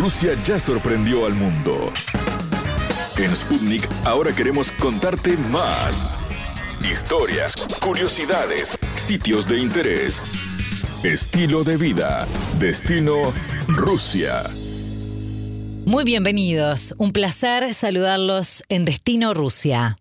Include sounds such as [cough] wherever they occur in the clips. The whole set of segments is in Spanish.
Rusia ya sorprendió al mundo. En Sputnik ahora queremos contarte más. Historias, curiosidades, sitios de interés, estilo de vida, destino Rusia. Muy bienvenidos, un placer saludarlos en Destino Rusia.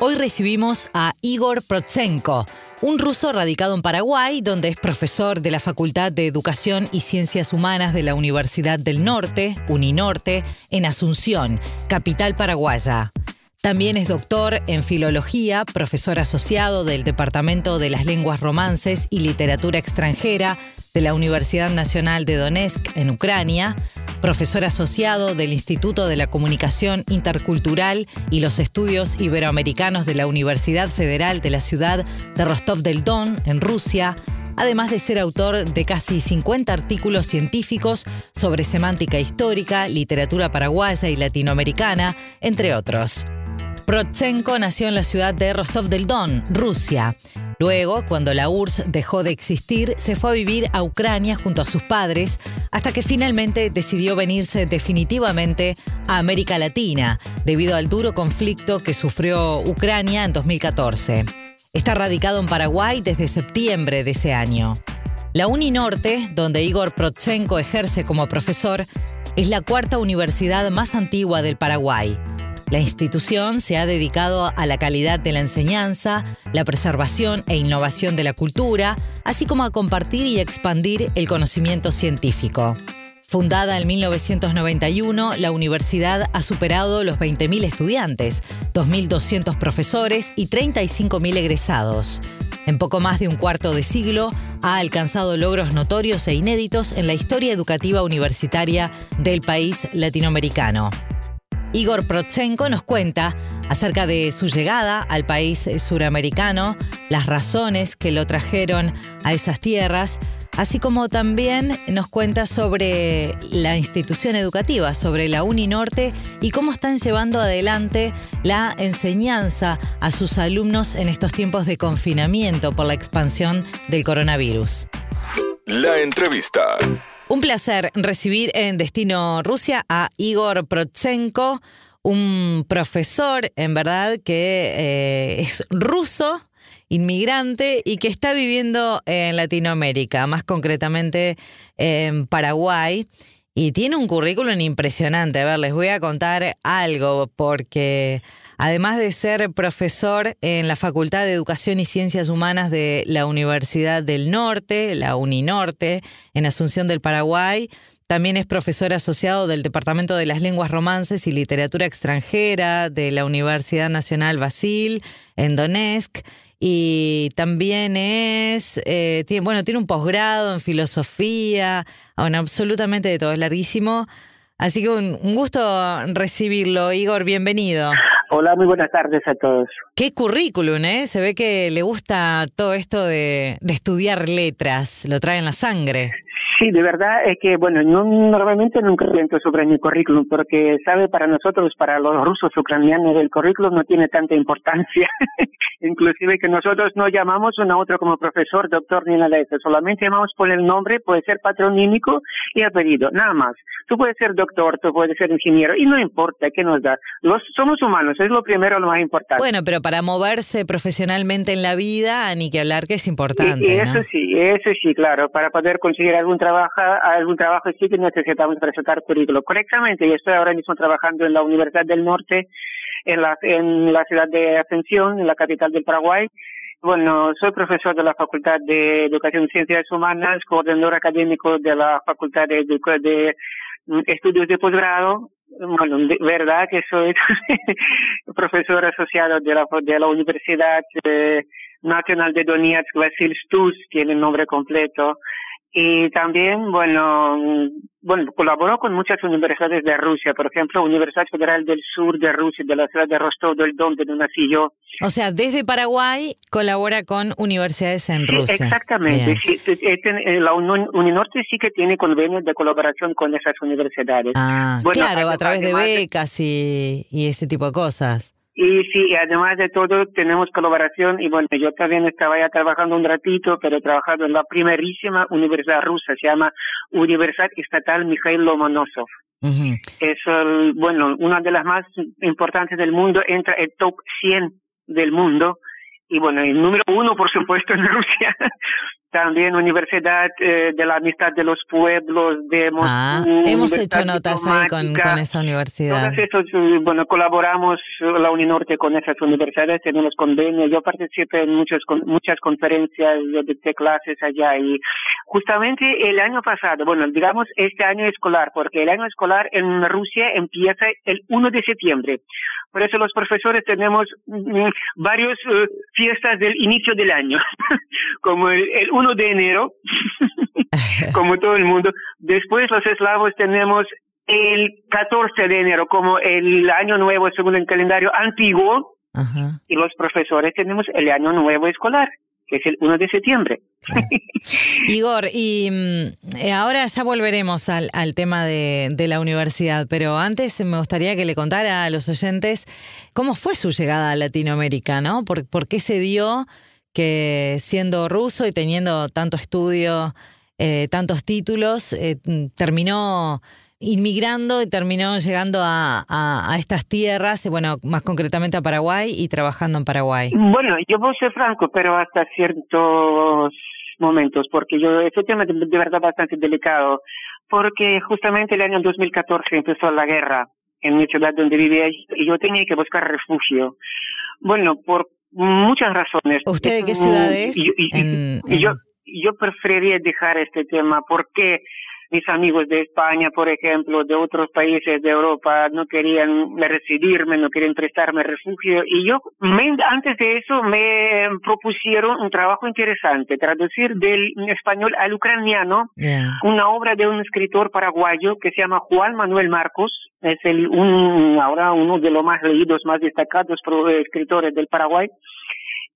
Hoy recibimos a Igor Protsenko, un ruso radicado en Paraguay, donde es profesor de la Facultad de Educación y Ciencias Humanas de la Universidad del Norte, Uninorte, en Asunción, capital paraguaya. También es doctor en filología, profesor asociado del Departamento de las Lenguas Romances y Literatura Extranjera de la Universidad Nacional de Donetsk en Ucrania, profesor asociado del Instituto de la Comunicación Intercultural y los Estudios Iberoamericanos de la Universidad Federal de la ciudad de Rostov del Don, en Rusia, además de ser autor de casi 50 artículos científicos sobre semántica histórica, literatura paraguaya y latinoamericana, entre otros. Protsenko nació en la ciudad de Rostov del Don, Rusia. Luego, cuando la URSS dejó de existir, se fue a vivir a Ucrania junto a sus padres, hasta que finalmente decidió venirse definitivamente a América Latina, debido al duro conflicto que sufrió Ucrania en 2014. Está radicado en Paraguay desde septiembre de ese año. La Uninorte, donde Igor Protsenko ejerce como profesor, es la cuarta universidad más antigua del Paraguay. La institución se ha dedicado a la calidad de la enseñanza, la preservación e innovación de la cultura, así como a compartir y expandir el conocimiento científico. Fundada en 1991, la universidad ha superado los 20.000 estudiantes, 2.200 profesores y 35.000 egresados. En poco más de un cuarto de siglo, ha alcanzado logros notorios e inéditos en la historia educativa universitaria del país latinoamericano. Igor Protsenko nos cuenta acerca de su llegada al país suramericano, las razones que lo trajeron a esas tierras, así como también nos cuenta sobre la institución educativa, sobre la Uninorte y cómo están llevando adelante la enseñanza a sus alumnos en estos tiempos de confinamiento por la expansión del coronavirus. La entrevista. Un placer recibir en Destino Rusia a Igor Protsenko, un profesor, en verdad, que eh, es ruso, inmigrante y que está viviendo en Latinoamérica, más concretamente en Paraguay. Y tiene un currículum impresionante. A ver, les voy a contar algo porque además de ser profesor en la Facultad de Educación y Ciencias Humanas de la Universidad del Norte, la Uninorte, en Asunción del Paraguay, también es profesor asociado del Departamento de las Lenguas Romances y Literatura Extranjera de la Universidad Nacional Basil en Donetsk y también es, eh, tiene, bueno, tiene un posgrado en filosofía, bueno, absolutamente de todo, es larguísimo. Así que un, gusto recibirlo, Igor, bienvenido. Hola, muy buenas tardes a todos. Qué currículum, ¿eh? Se ve que le gusta todo esto de, de estudiar letras, lo trae en la sangre. Sí, de verdad es que, bueno, yo normalmente nunca pienso sobre mi currículum porque, sabe, para nosotros, para los rusos ucranianos, el currículum no tiene tanta importancia. [laughs] Inclusive que nosotros no llamamos uno a otro como profesor, doctor ni nada de eso. Solamente llamamos por el nombre, puede ser patronímico y apellido, nada más. Tú puedes ser doctor, tú puedes ser ingeniero y no importa qué nos da. Los, somos humanos, es lo primero, lo más importante. Bueno, pero para moverse profesionalmente en la vida, ni que hablar que es importante. Y, eso sí, eso sí, claro, para poder conseguir algún trabajo trabaja algún trabajo sí que necesitamos presentar currículo correctamente. Yo estoy ahora mismo trabajando en la Universidad del Norte, en la, en la ciudad de Ascensión, en la capital del Paraguay. Bueno, soy profesor de la Facultad de Educación y Ciencias Humanas, coordinador académico de la Facultad de, de Estudios de Posgrado. Bueno, de verdad que soy [laughs] profesor asociado de la, de la Universidad eh, Nacional de Donetsk, Vasil Stus, tiene el nombre completo. Y también, bueno, bueno, colaboró con muchas universidades de Rusia, por ejemplo, Universidad Federal del Sur de Rusia, de la ciudad de Rostov del Don, donde nací yo. O sea, desde Paraguay colabora con universidades en Rusia. Exactamente. Eh, la Uninorte sí que tiene convenios de colaboración con esas universidades. Ah, claro, a través de becas y, y ese tipo de cosas. Y sí, además de todo tenemos colaboración y bueno, yo también estaba ya trabajando un ratito, pero he trabajado en la primerísima universidad rusa, se llama Universidad Estatal Mikhail Lomonosov. Es, bueno, una de las más importantes del mundo, entra el top 100 del mundo y bueno, el número uno, por supuesto, en Rusia, [laughs] también Universidad eh, de la Amistad de los Pueblos de Moscú. Ah, hemos hecho notas ahí con, con, esa universidad. Eh, bueno, colaboramos la Uninorte con esas universidades, tenemos convenios. Yo participé en muchas, muchas conferencias, yo dicté clases allá y justamente el año pasado, bueno, digamos este año escolar, porque el año escolar en Rusia empieza el 1 de septiembre. Por eso los profesores tenemos mm, varias eh, fiestas del inicio del año, [laughs] como el, el 1 de enero, [laughs] como todo el mundo. Después los eslavos tenemos el 14 de enero como el año nuevo según el calendario antiguo y los profesores tenemos el año nuevo escolar que es el 1 de septiembre. [laughs] Igor, y mm, eh, ahora ya volveremos al, al tema de, de, la universidad, pero antes me gustaría que le contara a los oyentes cómo fue su llegada a Latinoamérica, ¿no? ¿Por, por qué se dio que siendo ruso y teniendo tanto estudio, eh, tantos títulos, eh, terminó inmigrando y terminó llegando a, estas tierras, bueno, más concretamente a Paraguay y trabajando en Paraguay? Bueno, yo voy a ser franco, pero hasta ciertos momentos, porque yo, este tema es de verdad bastante delicado, porque justamente el año 2014 empezó la guerra en mi ciudad donde vivía y yo tenía que buscar refugio. Bueno, por muchas razones. ¿Usted de qué ciudad es? yo, yo preferiría dejar este tema porque mis amigos de España, por ejemplo, de otros países de Europa, no querían recibirme, no querían prestarme refugio. Y yo, antes de eso, me propusieron un trabajo interesante, traducir del español al ucraniano una obra de un escritor paraguayo que se llama Juan Manuel Marcos. Es el, un, ahora uno de los más leídos, más destacados escritores del Paraguay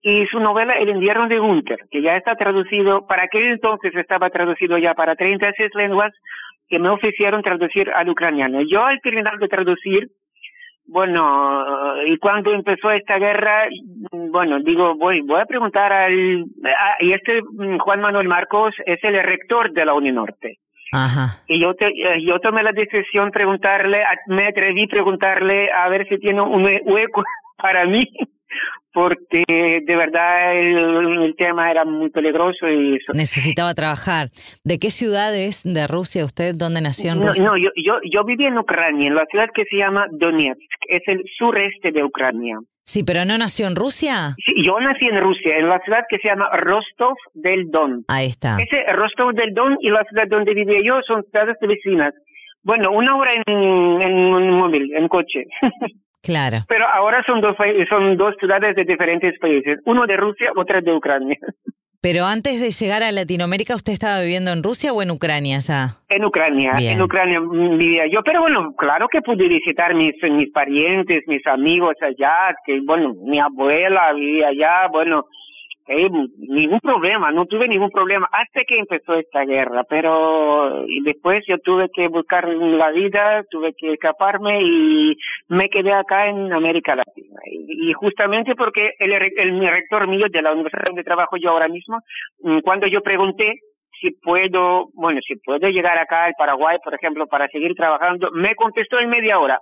y su novela El invierno de Gunther, que ya está traducido, para aquel entonces estaba traducido ya para 36 lenguas, que me ofrecieron traducir al ucraniano. Yo al terminar de traducir, bueno, y cuando empezó esta guerra, bueno, digo, voy, voy a preguntar al, y este mm, Juan Manuel Marcos es el rector de la Uninorte. Ajá. Y yo, te, yo tomé la decisión preguntarle, me atreví a preguntarle a ver si tiene un hueco [laughs] para mí porque de verdad el, tema era muy peligroso y necesitaba trabajar. ¿De qué ciudades de Rusia usted? ¿Dónde nació en Rusia? No, yo, yo, yo viví en Ucrania, en la ciudad que se llama Donetsk, es el sureste de Ucrania. Sí, pero no nació en Rusia. Sí, yo nací en Rusia, en la ciudad que se llama Rostov del Don. Ahí está. Ese Rostov del Don y la ciudad donde vivía yo son ciudades vecinas. Bueno, una hora en, en un móvil, en coche. [laughs] Claro. Pero ahora son dos, son dos ciudades de diferentes países, uno de Rusia, otra de Ucrania. Pero antes de llegar a Latinoamérica, ¿usted estaba viviendo en Rusia o en Ucrania ya? En Ucrania, en Ucrania vivía yo, pero bueno, claro que pude visitar mis, mis parientes, mis amigos allá, que bueno, mi abuela vivía allá, bueno, eh, ningún problema, no tuve ningún problema hasta que empezó esta guerra, pero y después yo tuve que buscar la vida, tuve que escaparme y me quedé acá en América Latina. Y, justamente porque el, el, rector mío de la universidad donde trabajo yo ahora mismo, mm, cuando yo pregunté si puedo, bueno, si puedo llegar acá al Paraguay, por ejemplo, para seguir trabajando, me contestó en media hora.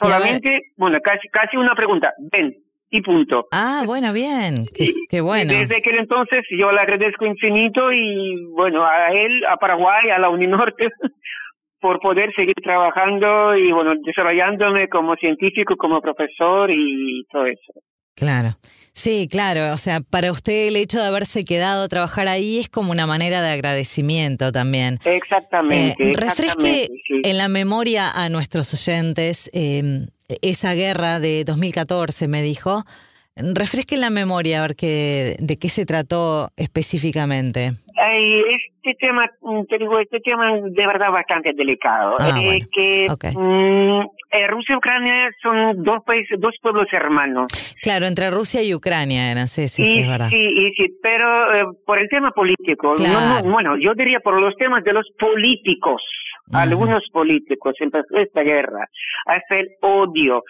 Solamente, bueno, casi, casi una pregunta. Ven, y punto. Ah, bueno, bien, qué, bueno. Desde aquel entonces yo le agradezco infinito y bueno, a él, a Paraguay, a la Uninorte, [laughs] por poder seguir trabajando y bueno, desarrollándome como científico, como profesor y todo eso. Claro. Sí, claro, o sea, para usted el hecho de haberse quedado a trabajar ahí es como una manera de agradecimiento también. Exactamente. Eh, refresque en la memoria a nuestros oyentes eh, esa guerra de 2014, me dijo. Refresque en la memoria a ver qué, de qué se trató específicamente. este tema, te digo, este tema es de verdad bastante delicado. Ah, eh, que mm, eh, Rusia y Ucrania son dos países, dos pueblos hermanos. Claro, entre Rusia y Ucrania eran, sí, sí, sí, es verdad. Sí, sí, pero eh, por el tema político, bueno, yo diría por los temas de los políticos, algunos políticos empezó esta guerra, hasta el odio.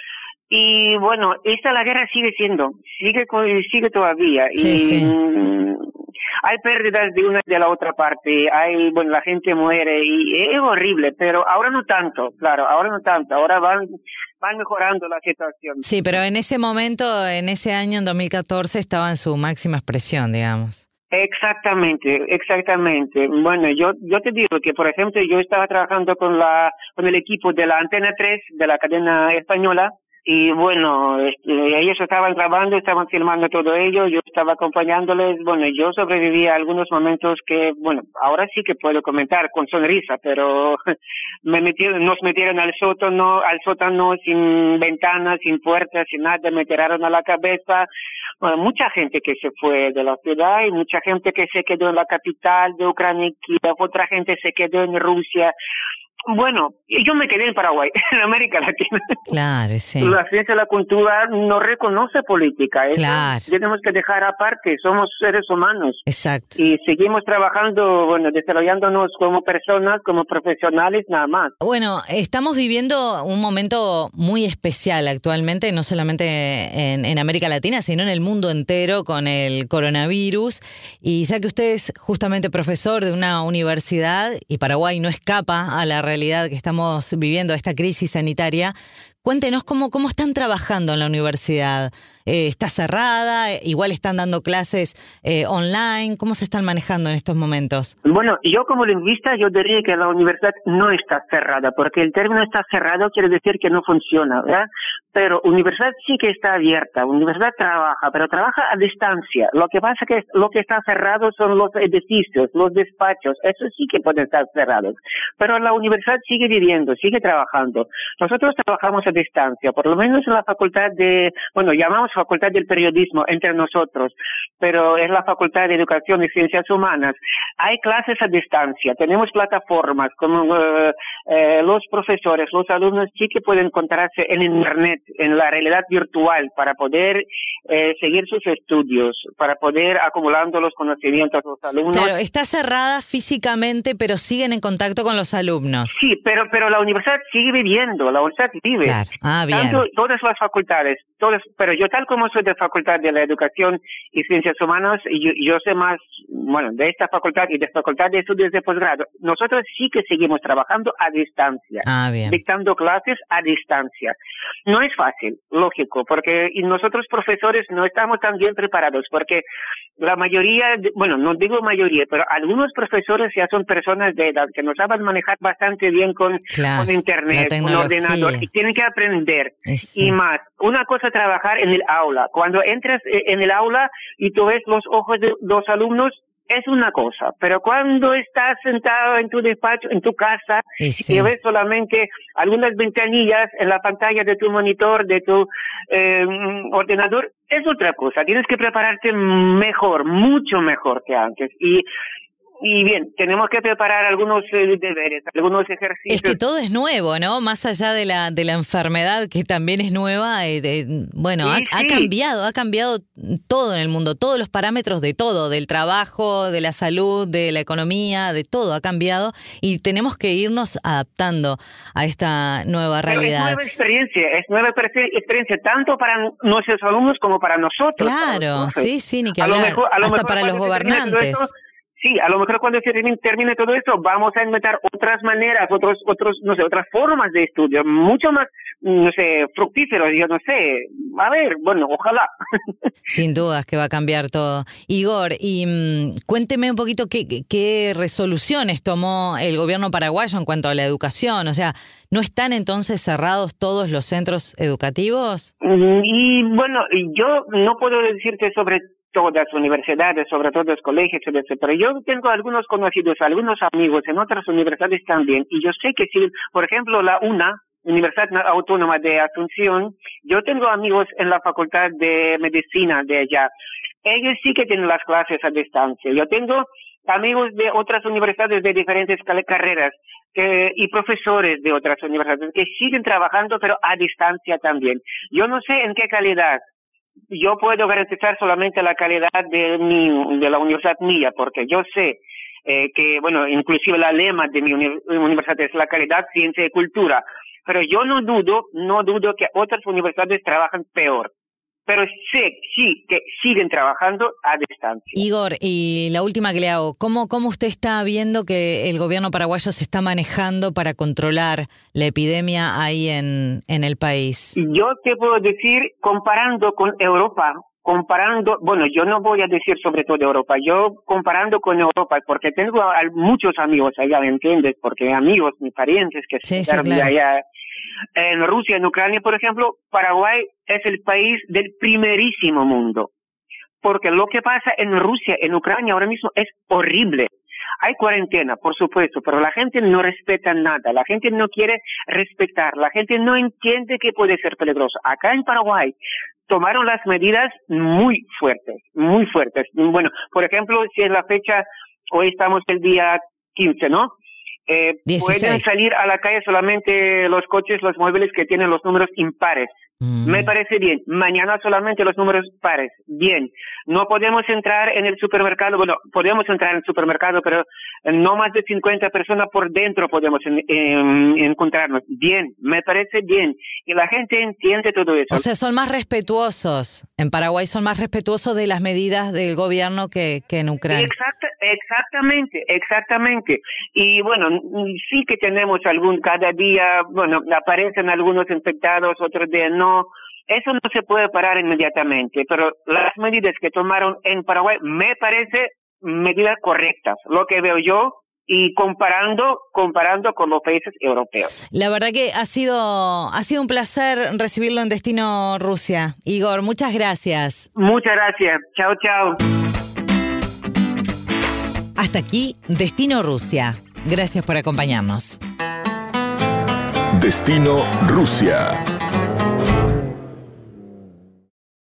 Y bueno, esta la guerra sigue siendo, sigue sigue todavía. y mm, hay pérdidas de una y de la otra parte, hay, bueno, la gente muere y es horrible, pero ahora no tanto, claro, ahora no tanto, ahora van, van mejorando la situación. Sí, pero en ese momento, en ese año, en 2014, estaba en su máxima expresión, digamos. Exactamente, exactamente. Bueno, yo yo te digo que por ejemplo yo estaba trabajando con la con el equipo de la Antena 3 de la cadena española y bueno, este, ellos estaban grabando, estaban filmando todo ello, yo estaba acompañándoles, bueno, yo sobreviví a algunos momentos que, bueno, ahora sí que puedo comentar con sonrisa, pero [laughs] me metieron, nos metieron al sótano, al sótano sin ventanas, sin puertas, sin nada, me tiraron a la cabeza, bueno, mucha gente que se fue de la ciudad y mucha gente que se quedó en la capital de Ucrania, y otra gente se quedó en Rusia, bueno, yo me quedé en Paraguay, [laughs] en América Latina. Claro, sí. La ciencia y la cultura no reconoce política. claro. Tenemos que dejar aparte, somos seres humanos. Exacto. Y seguimos trabajando, bueno, desarrollándonos como personas, como profesionales, nada más. Bueno, estamos viviendo un momento muy especial actualmente, no solamente en, en América Latina, sino en el mundo entero con el coronavirus. Y ya que usted es justamente profesor de una universidad y Paraguay no escapa a la realidad que estamos viviendo, esta crisis sanitaria, cuéntenos cómo, cómo están trabajando en la universidad. Eh, ¿Está cerrada? ¿Igual están dando clases eh, online? ¿Cómo se están manejando en estos momentos? Bueno, yo como lingüista yo diría que la universidad no está cerrada, porque el término está cerrado quiere decir que no funciona, ¿verdad? Pero universidad sí que está abierta, universidad trabaja, pero trabaja a distancia. Lo que pasa que lo que está cerrado son los edificios, los despachos, eso sí que pueden estar cerrados. Pero la universidad sigue viviendo, sigue trabajando. Nosotros trabajamos a distancia, por lo menos en la facultad de, bueno, llamamos Facultad del Periodismo entre nosotros, pero es la Facultad de Educación y Ciencias Humanas. Hay clases a distancia, tenemos plataformas como eh, eh, los profesores, los alumnos sí que pueden encontrarse en Internet, en la realidad virtual, para poder eh, seguir sus estudios, para poder acumulando los conocimientos los alumnos. Claro, está cerrada físicamente, pero siguen en contacto con los alumnos. Sí, pero, pero la universidad sigue viviendo, la universidad vive. Claro. Ah, bien. todas las facultades, todas, pero yo tal como soy de Facultad de la Educación y Ciencias Humanas, yo, yo sé más, bueno, de esta facultad y de Facultad de Estudios de Posgrado. Nosotros sí que seguimos trabajando a distancia, ah, dictando clases a distancia. No es fácil, lógico, porque nosotros profesores no estamos tan bien preparados, porque la mayoría, bueno, no digo mayoría, pero algunos profesores ya son personas de edad que no saben manejar bastante bien con, Internet, con ordenador, y tienen que aprender. Y más, una cosa trabajar en el aula. Cuando entras eh, en el aula y tú ves los ojos de los alumnos, es una cosa, pero cuando estás sentado en tu despacho, en tu casa, y ves solamente algunas ventanillas en la pantalla de tu monitor, de tu eh, ordenador, es otra cosa. Tienes que prepararte mejor, mucho mejor que antes. Y y bien, tenemos que preparar algunos eh, deberes, algunos ejercicios. Es que todo es nuevo, ¿no? Más allá de la, de la enfermedad que también es nueva, eh, bueno, ha, cambiado, ha cambiado todo en el mundo, todos los parámetros de todo, del trabajo, de la salud, de la economía, de todo ha cambiado y tenemos que irnos adaptando a esta nueva realidad. es nueva experiencia, es nueva experiencia tanto para nuestros alumnos como para nosotros. Claro, sí, sí, ni que hablar, hasta para los gobernantes. Sí, a lo mejor cuando se termine, todo esto vamos a inventar otras maneras, otros, otros, no sé, otras formas de estudio, mucho más, no sé, fructíferos, yo no sé. A ver, bueno, ojalá. [laughs] Sin dudas que va a cambiar todo. Igor, y mm, cuénteme un poquito qué, qué resoluciones tomó el gobierno paraguayo en cuanto a la educación. O sea, ¿no están entonces cerrados todos los centros educativos? Y bueno, yo no puedo decirte sobre todas universidades, sobre todo los colegios, etc. Pero yo tengo algunos conocidos, algunos amigos en otras universidades también, y yo sé que si, por ejemplo, la UNA, Universidad Autónoma de Asunción, yo tengo amigos en la Facultad de Medicina de allá. Ellos sí que tienen las clases a distancia. Yo tengo amigos de otras universidades de diferentes carreras que, y profesores de otras universidades que siguen trabajando, pero a distancia también. Yo no sé en qué calidad, yo puedo garantizar solamente la calidad de mi, de la universidad mía, porque yo sé eh, que, bueno, inclusive la lema de mi universidad es la calidad, ciencia y cultura. Pero yo no dudo, no dudo que otras universidades trabajan peor pero sé, sí, que siguen trabajando a distancia. Igor, y la última que le hago, ¿cómo, ¿cómo usted está viendo que el gobierno paraguayo se está manejando para controlar la epidemia ahí en, en el país? Yo te puedo decir, comparando con Europa, comparando, bueno, yo no voy a decir sobre todo Europa, yo comparando con Europa, porque tengo muchos amigos allá, ¿me entiendes? Porque amigos, mis parientes que están allá en Rusia, en Ucrania, por ejemplo, Paraguay es el país del primerísimo mundo. Porque lo que pasa en Rusia, en Ucrania ahora mismo es horrible. Hay cuarentena, por supuesto, pero la gente no respeta nada, la gente no quiere respetar, la gente no entiende que puede ser peligroso. Acá en Paraguay tomaron las medidas muy fuertes, muy fuertes. Bueno, por ejemplo, si es la fecha, hoy estamos el día 15, ¿no? Eh, pueden salir a la calle solamente los coches, los móviles que tienen los números impares. Me mm. parece bien. Mañana solamente los números pares. Bien. No podemos entrar en el supermercado. Bueno, podemos entrar en el supermercado, pero no más de 50 personas por dentro podemos encontrarnos. Bien. Me parece bien. Y la gente entiende todo eso. O sea, son más respetuosos. En Paraguay son más respetuosos de las medidas del gobierno que, que en Ucrania. Exactamente, exactamente. Y bueno, sí que tenemos algún, cada día, bueno, aparecen algunos infectados, otros días no eso no se puede parar inmediatamente, pero las medidas que tomaron en Paraguay me parece medidas correctas, lo que veo yo y comparando comparando con los países europeos. La verdad que ha sido ha sido un placer recibirlo en Destino Rusia. Igor, muchas gracias. Muchas gracias. Chao, chao. Hasta aquí Destino Rusia. Gracias por acompañarnos. Destino Rusia.